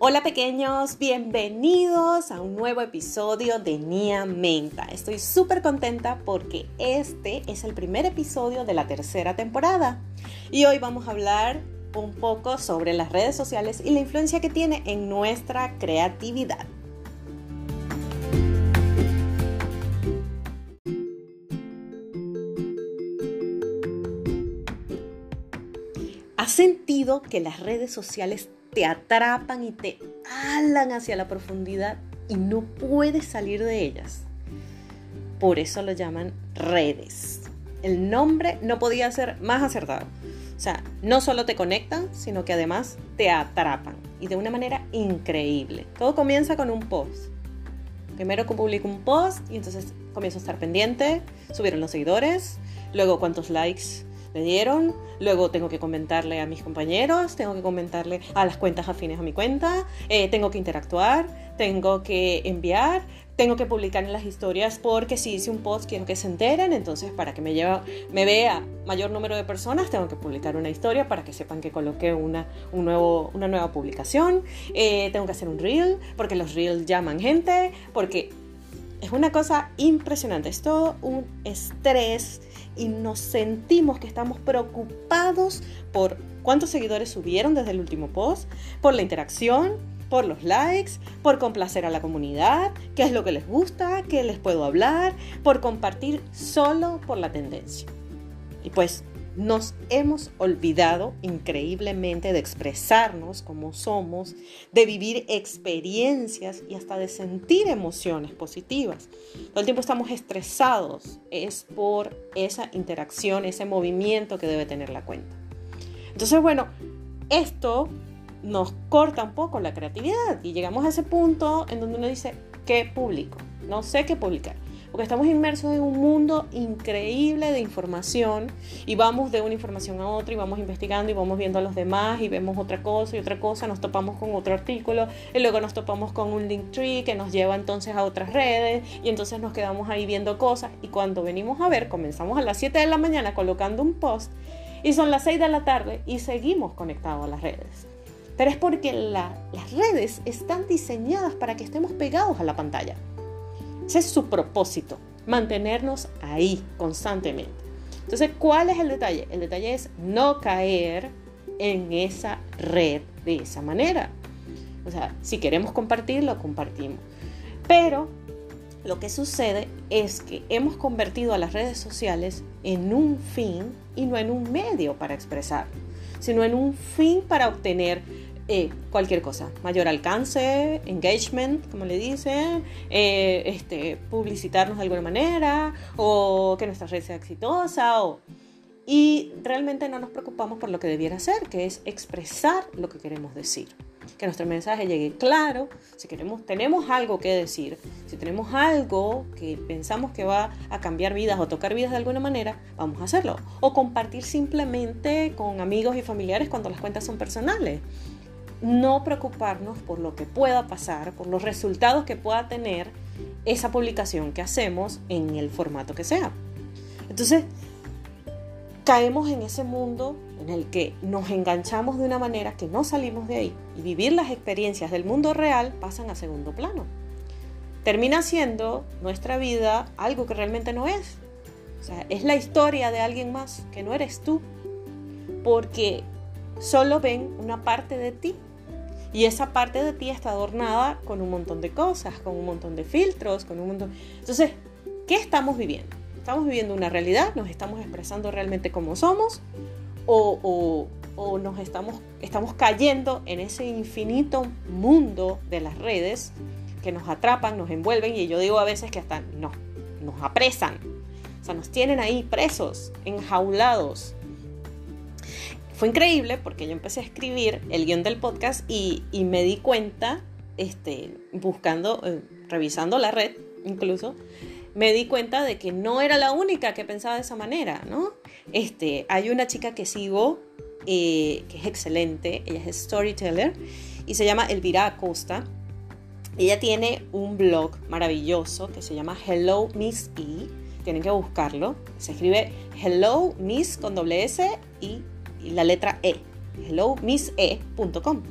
Hola pequeños, bienvenidos a un nuevo episodio de Nia Menta. Estoy súper contenta porque este es el primer episodio de la tercera temporada y hoy vamos a hablar un poco sobre las redes sociales y la influencia que tiene en nuestra creatividad. ¿Has sentido que las redes sociales te atrapan y te alan hacia la profundidad y no puedes salir de ellas. Por eso lo llaman redes. El nombre no podía ser más acertado. O sea, no solo te conectan, sino que además te atrapan y de una manera increíble. Todo comienza con un post. Primero publico un post y entonces comienzo a estar pendiente, subieron los seguidores, luego cuántos likes me dieron, luego tengo que comentarle a mis compañeros, tengo que comentarle a las cuentas afines a mi cuenta, eh, tengo que interactuar, tengo que enviar, tengo que publicar en las historias porque si hice un post quiero que se enteren, entonces para que me, lleva, me vea mayor número de personas tengo que publicar una historia para que sepan que coloqué una, un nuevo, una nueva publicación, eh, tengo que hacer un reel porque los reels llaman gente, porque es una cosa impresionante, es todo un estrés y nos sentimos que estamos preocupados por cuántos seguidores subieron desde el último post, por la interacción, por los likes, por complacer a la comunidad, qué es lo que les gusta, qué les puedo hablar, por compartir solo por la tendencia. Y pues nos hemos olvidado increíblemente de expresarnos como somos, de vivir experiencias y hasta de sentir emociones positivas. Todo el tiempo estamos estresados, es por esa interacción, ese movimiento que debe tener la cuenta. Entonces, bueno, esto nos corta un poco la creatividad y llegamos a ese punto en donde uno dice, ¿qué publico? No sé qué publicar porque estamos inmersos en un mundo increíble de información y vamos de una información a otra y vamos investigando y vamos viendo a los demás y vemos otra cosa y otra cosa, nos topamos con otro artículo y luego nos topamos con un link tree que nos lleva entonces a otras redes y entonces nos quedamos ahí viendo cosas y cuando venimos a ver, comenzamos a las 7 de la mañana colocando un post y son las 6 de la tarde y seguimos conectados a las redes. Pero es porque las redes están diseñadas para que estemos pegados a la pantalla. Ese es su propósito, mantenernos ahí constantemente. Entonces, ¿cuál es el detalle? El detalle es no caer en esa red de esa manera. O sea, si queremos compartir, lo compartimos. Pero lo que sucede es que hemos convertido a las redes sociales en un fin y no en un medio para expresar, sino en un fin para obtener eh, cualquier cosa, mayor alcance, engagement, como le dicen, eh, este, publicitarnos de alguna manera o que nuestra red sea exitosa o... y realmente no nos preocupamos por lo que debiera ser, que es expresar lo que queremos decir. Que nuestro mensaje llegue claro, si queremos, tenemos algo que decir, si tenemos algo que pensamos que va a cambiar vidas o tocar vidas de alguna manera, vamos a hacerlo. O compartir simplemente con amigos y familiares cuando las cuentas son personales no preocuparnos por lo que pueda pasar, por los resultados que pueda tener esa publicación que hacemos en el formato que sea. Entonces, caemos en ese mundo en el que nos enganchamos de una manera que no salimos de ahí y vivir las experiencias del mundo real pasan a segundo plano. Termina siendo nuestra vida algo que realmente no es. O sea, es la historia de alguien más que no eres tú, porque solo ven una parte de ti y esa parte de ti está adornada con un montón de cosas, con un montón de filtros, con un montón... Entonces, ¿qué estamos viviendo? ¿Estamos viviendo una realidad? ¿Nos estamos expresando realmente como somos? ¿O, o, nos estamos, estamos cayendo en ese infinito mundo de las redes que nos atrapan, nos envuelven y yo digo a veces que hasta nos, nos apresan? O sea, nos tienen ahí presos, enjaulados fue increíble porque yo empecé a escribir el guion del podcast y, me di cuenta, este, buscando, eh, revisando la red, incluso, me di cuenta de que no era la única que pensaba de esa manera, ¿no? Este, hay una chica que sigo eh, que es excelente, ella es storyteller y se llama Elvira Acosta. Ella tiene un blog maravilloso que se llama Hello Miss E. Tienen que buscarlo. Se escribe Hello Miss con doble S y, la letra E. HelloMissE.com.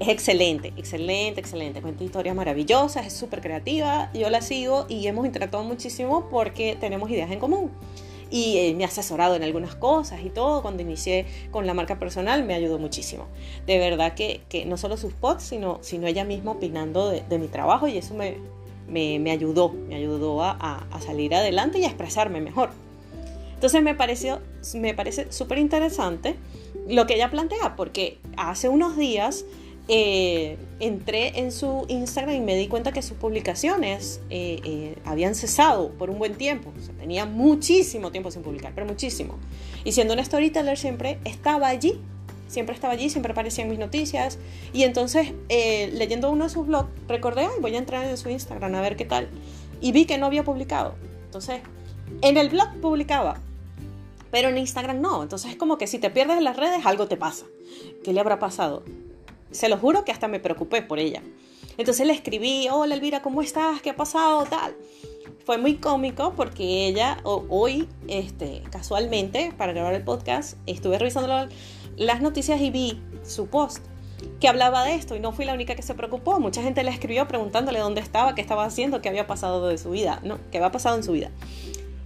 Es excelente, excelente, excelente. Cuenta historias maravillosas, es súper creativa. Yo la sigo y hemos interactuado muchísimo porque tenemos ideas en común. Y eh, me ha asesorado en algunas cosas y todo. Cuando inicié con la marca personal me ayudó muchísimo. De verdad que, que no solo sus posts, sino, sino ella misma opinando de, de mi trabajo y eso me, me, me, ayudó, me ayudó a, a, salir adelante y a expresarme mejor. Entonces me, pareció, me parece súper interesante lo que ella plantea, porque hace unos días eh, entré en su Instagram y me di cuenta que sus publicaciones eh, eh, habían cesado por un buen tiempo. O sea, tenía muchísimo tiempo sin publicar, pero muchísimo. Y siendo una storyteller siempre estaba allí, siempre estaba allí, siempre aparecían mis noticias. Y entonces, leyendo uno de sus blogs, recordé, Ay, voy a entrar en su Instagram a ver qué tal. Y vi que no había publicado. Entonces, en el blog publicaba, pero en Instagram no. Entonces es como que si te pierdes en las redes, algo te pasa. ¿Qué le habrá pasado? Se lo juro que hasta me preocupé por ella. Entonces le escribí, hola Elvira, ¿cómo estás? ¿Qué ha pasado? Tal. Fue muy cómico porque ella hoy, este, casualmente, para grabar el podcast, estuve revisando las noticias y vi su post que hablaba de esto y no fui la única que se preocupó. Mucha gente le escribió preguntándole dónde estaba, qué estaba haciendo, qué había pasado de su vida, no, qué había pasado en su vida.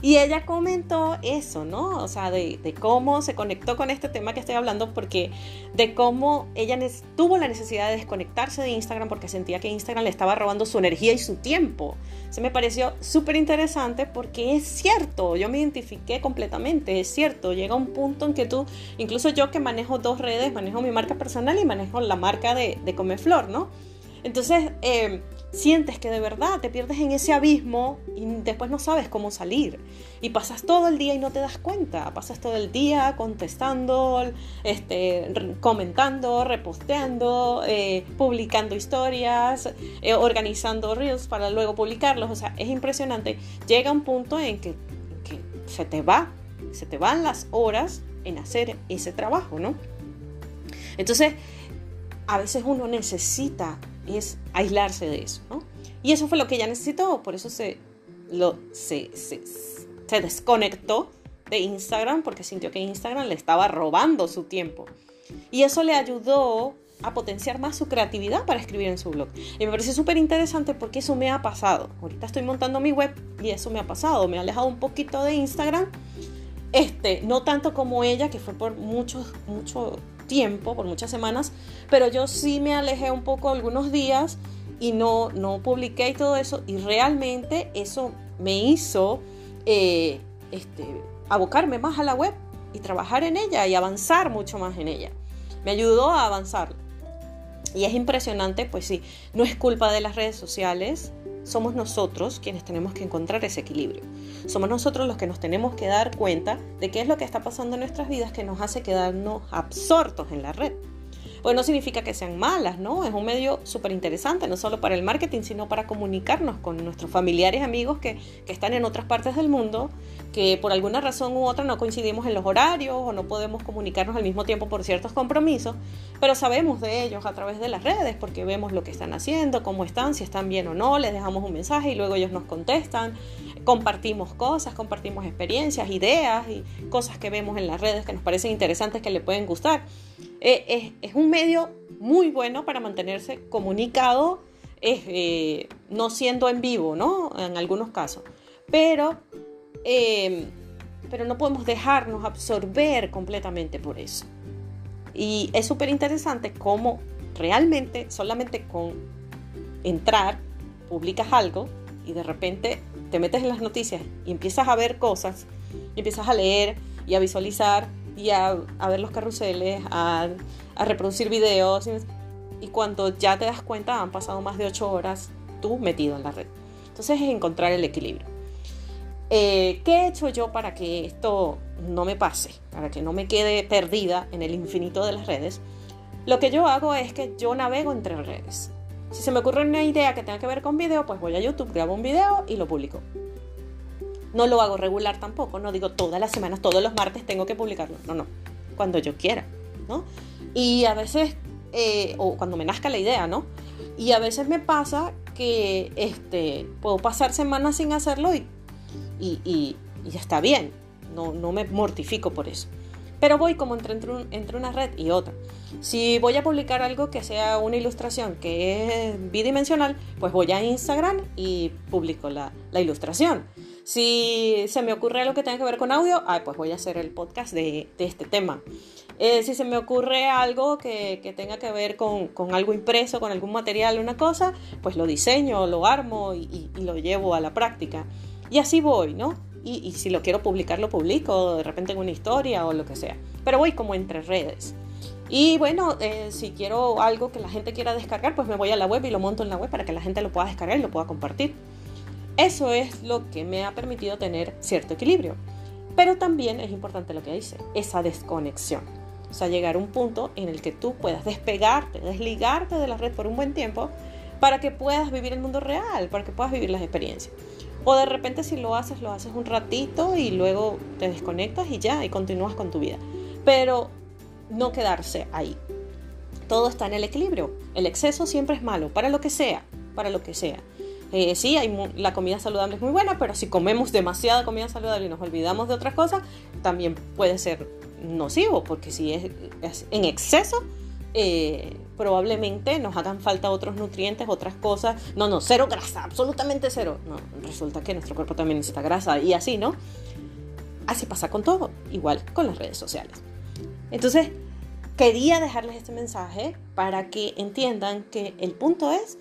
Y ella comentó eso, ¿no? O sea, de, cómo se conectó con este tema que estoy hablando, porque de cómo ella tuvo la necesidad de desconectarse de Instagram porque sentía que Instagram le estaba robando su energía y su tiempo. Se me pareció súper interesante porque es cierto, yo me identifiqué completamente, es cierto, llega un punto en que tú, incluso yo que manejo dos redes, manejo mi marca personal y manejo la marca de, de Comeflor, ¿no? Entonces, eh, sientes que de verdad te pierdes en ese abismo y después no sabes cómo salir. Y pasas todo el día y no te das cuenta. Pasas todo el día contestando, este, comentando, reposteando, eh, publicando historias, eh, organizando reels para luego publicarlos. O sea, es impresionante. Llega un punto en que, que se te va, se te van las horas en hacer ese trabajo, ¿no? Entonces, a veces uno necesita es aislarse de eso, ¿no? Y eso fue lo que ella necesitó, por eso se, lo, se, se, desconectó de Instagram porque sintió que Instagram le estaba robando su tiempo. Y eso le ayudó a potenciar más su creatividad para escribir en su blog. Y me parece súper interesante porque eso me ha pasado. Ahorita estoy montando mi web y eso me ha pasado. Me ha alejado un poquito de Instagram. Este, no tanto como ella, que fue por mucho, mucho tiempo, por muchas semanas, pero yo sí me alejé un poco algunos días y no, no publiqué y todo eso, y realmente eso me hizo eh, este, abocarme más a la web y trabajar en ella y avanzar mucho más en ella. Me ayudó a avanzar. Y es impresionante, pues sí, no es culpa de las redes sociales, somos nosotros quienes tenemos que encontrar ese equilibrio. Somos nosotros los que nos tenemos que dar cuenta de qué es lo que está pasando en nuestras vidas que nos hace quedarnos absortos en la red. Pues no significa que sean malas, ¿no? Es un medio súper interesante, no solo para el marketing, sino para comunicarnos con nuestros familiares, amigos que, que, están en otras partes del mundo, que por alguna razón u otra no coincidimos en los horarios o no podemos comunicarnos al mismo tiempo por ciertos compromisos, pero sabemos de ellos a través de las redes porque vemos lo que están haciendo, cómo están, si están bien o no, les dejamos un mensaje y luego ellos nos contestan, compartimos cosas, compartimos experiencias, ideas y cosas que vemos en las redes que nos parecen interesantes que le pueden gustar. Eh, es, un medio muy bueno para mantenerse comunicado, eh, no siendo en vivo, ¿no? En algunos casos. Pero, eh, pero no podemos dejarnos absorber completamente por eso. Y es súper interesante cómo realmente solamente con entrar, publicas algo y de repente te metes en las noticias y empiezas a ver cosas, y empiezas a leer y a visualizar y a, ver los carruseles, a, reproducir videos. Y, cuando ya te das cuenta, han pasado más de ocho horas tú metido en la red. Entonces es encontrar el equilibrio. Eh, ¿Qué he hecho yo para que esto no me pase? Para que no me quede perdida en el infinito de las redes. Lo que yo hago es que yo navego entre redes. Si se me ocurre una idea que tenga que ver con video, pues voy a YouTube, grabo un video y lo publico. No lo hago regular tampoco, no digo todas las semanas, todos los martes tengo que publicarlo. No, no, cuando yo quiera, ¿no? Y a veces, eh, o cuando me nazca la idea, ¿no? Y a veces me pasa que este, puedo pasar semanas sin hacerlo y, y, y, está bien, no, no me mortifico por eso. Pero voy como entre, entre, una red y otra. Si voy a publicar algo que sea una ilustración que es bidimensional, pues voy a Instagram y publico la, ilustración. Si se me ocurre algo que tenga que ver con audio, pues voy a hacer el podcast de, este tema. Eh, si se me ocurre algo que, tenga que ver con, algo impreso, con algún material, una cosa, pues lo diseño, lo armo y, lo llevo a la práctica. Y así voy, ¿no? Y, si lo quiero publicar, lo publico, de repente en una historia o lo que sea. Pero voy como entre redes. Y bueno, eh, si quiero algo que la gente quiera descargar, pues me voy a la web y lo monto en la web para que la gente lo pueda descargar y lo pueda compartir. Eso es lo que me ha permitido tener cierto equilibrio. Pero también es importante lo que dice, esa desconexión. O sea, llegar a un punto en el que tú puedas despegarte, desligarte de la red por un buen tiempo para que puedas vivir el mundo real, para que puedas vivir las experiencias. O de repente si lo haces, lo haces un ratito y luego te desconectas y ya, y continúas con tu vida. Pero no quedarse ahí. Todo está en el equilibrio. El exceso siempre es malo, para lo que sea, para lo que sea. Eh, sí, hay la comida saludable es muy buena, pero si comemos demasiada comida saludable y nos olvidamos de otras cosas, también puede ser nocivo, porque si es, en exceso, eh, probablemente nos hagan falta otros nutrientes, otras cosas. No, no, cero grasa, absolutamente cero. No, resulta que nuestro cuerpo también necesita grasa y así, ¿no? Así pasa con todo, igual con las redes sociales. Entonces, quería dejarles este mensaje para que entiendan que el punto es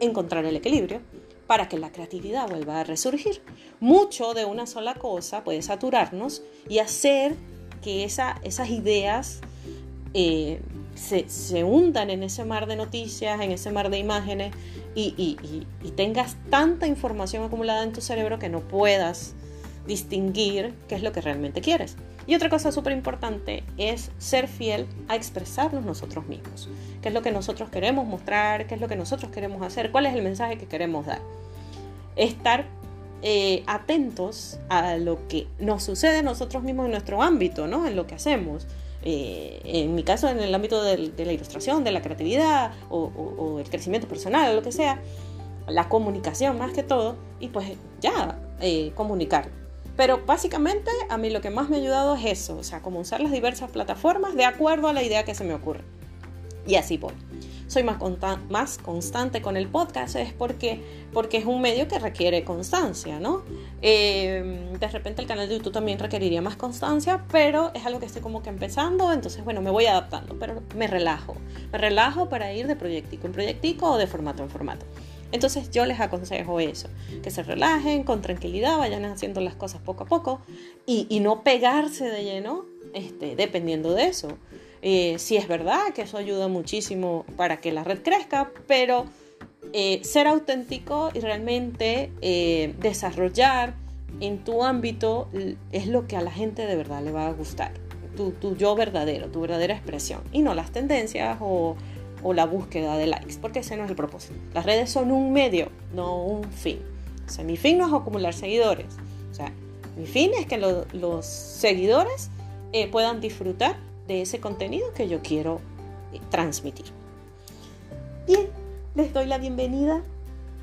encontrar el equilibrio para que la creatividad vuelva a resurgir. Mucho de una sola cosa puede saturarnos y hacer que esas ideas eh, se, hundan en ese mar de noticias, en ese mar de imágenes y, y tengas tanta información acumulada en tu cerebro que no puedas distinguir qué es lo que realmente quieres. Y otra cosa súper importante es ser fiel a expresarnos nosotros mismos. ¿Qué es lo que nosotros queremos mostrar? ¿Qué es lo que nosotros queremos hacer? ¿Cuál es el mensaje que queremos dar? Estar eh, atentos a lo que nos sucede a nosotros mismos en nuestro ámbito, ¿no? En lo que hacemos. Eh, en mi caso, en el ámbito de, la ilustración, de la creatividad o, el crecimiento personal, o lo que sea, la comunicación más que todo, y pues ya, eh, comunicar pero básicamente a mí lo que más me ha ayudado es eso, o sea, como usar las diversas plataformas de acuerdo a la idea que se me ocurre. Y así voy. Soy más, constante con el podcast es porque, porque es un medio que requiere constancia, ¿no? Em, de repente el canal de YouTube también requeriría más constancia, pero es algo que estoy como que empezando, entonces bueno, me voy adaptando, pero me relajo. Me relajo para ir de proyectico en proyectico o de formato en formato. Entonces yo les aconsejo eso, que se relajen con tranquilidad, vayan haciendo las cosas poco a poco y, no pegarse de lleno este, dependiendo de eso. Eh, sí es verdad que eso ayuda muchísimo para que la red crezca, pero eh, ser auténtico y realmente eh, desarrollar en tu ámbito es lo que a la gente de verdad le va a gustar. Tu, tu yo verdadero, tu verdadera expresión y no las tendencias o o la búsqueda de likes, porque ese no es el propósito. Las redes son un medio, no un fin. O sea, mi fin no es acumular seguidores. O sea, mi fin es que los seguidores eh, puedan disfrutar de ese contenido que yo quiero eh, transmitir. Bien, les doy la bienvenida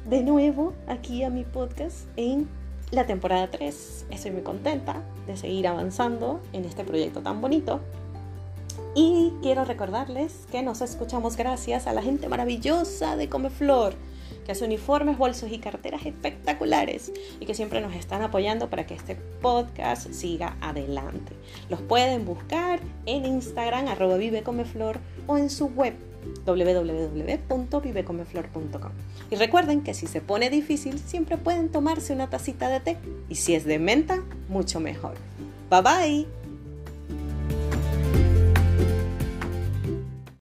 de nuevo aquí a mi podcast en la temporada 3. Estoy muy contenta de seguir avanzando en este proyecto tan bonito y quiero recordarles que nos escuchamos gracias a la gente maravillosa de Comeflor, que hace uniformes, bolsos y carteras espectaculares y que siempre nos están apoyando para que este podcast siga adelante. Los pueden buscar en Instagram, arroba vivecomeflor o en su web www.vivecomeflor.com. Y recuerden que si se pone difícil, siempre pueden tomarse una tacita de té y si es de menta, mucho mejor. Bye bye.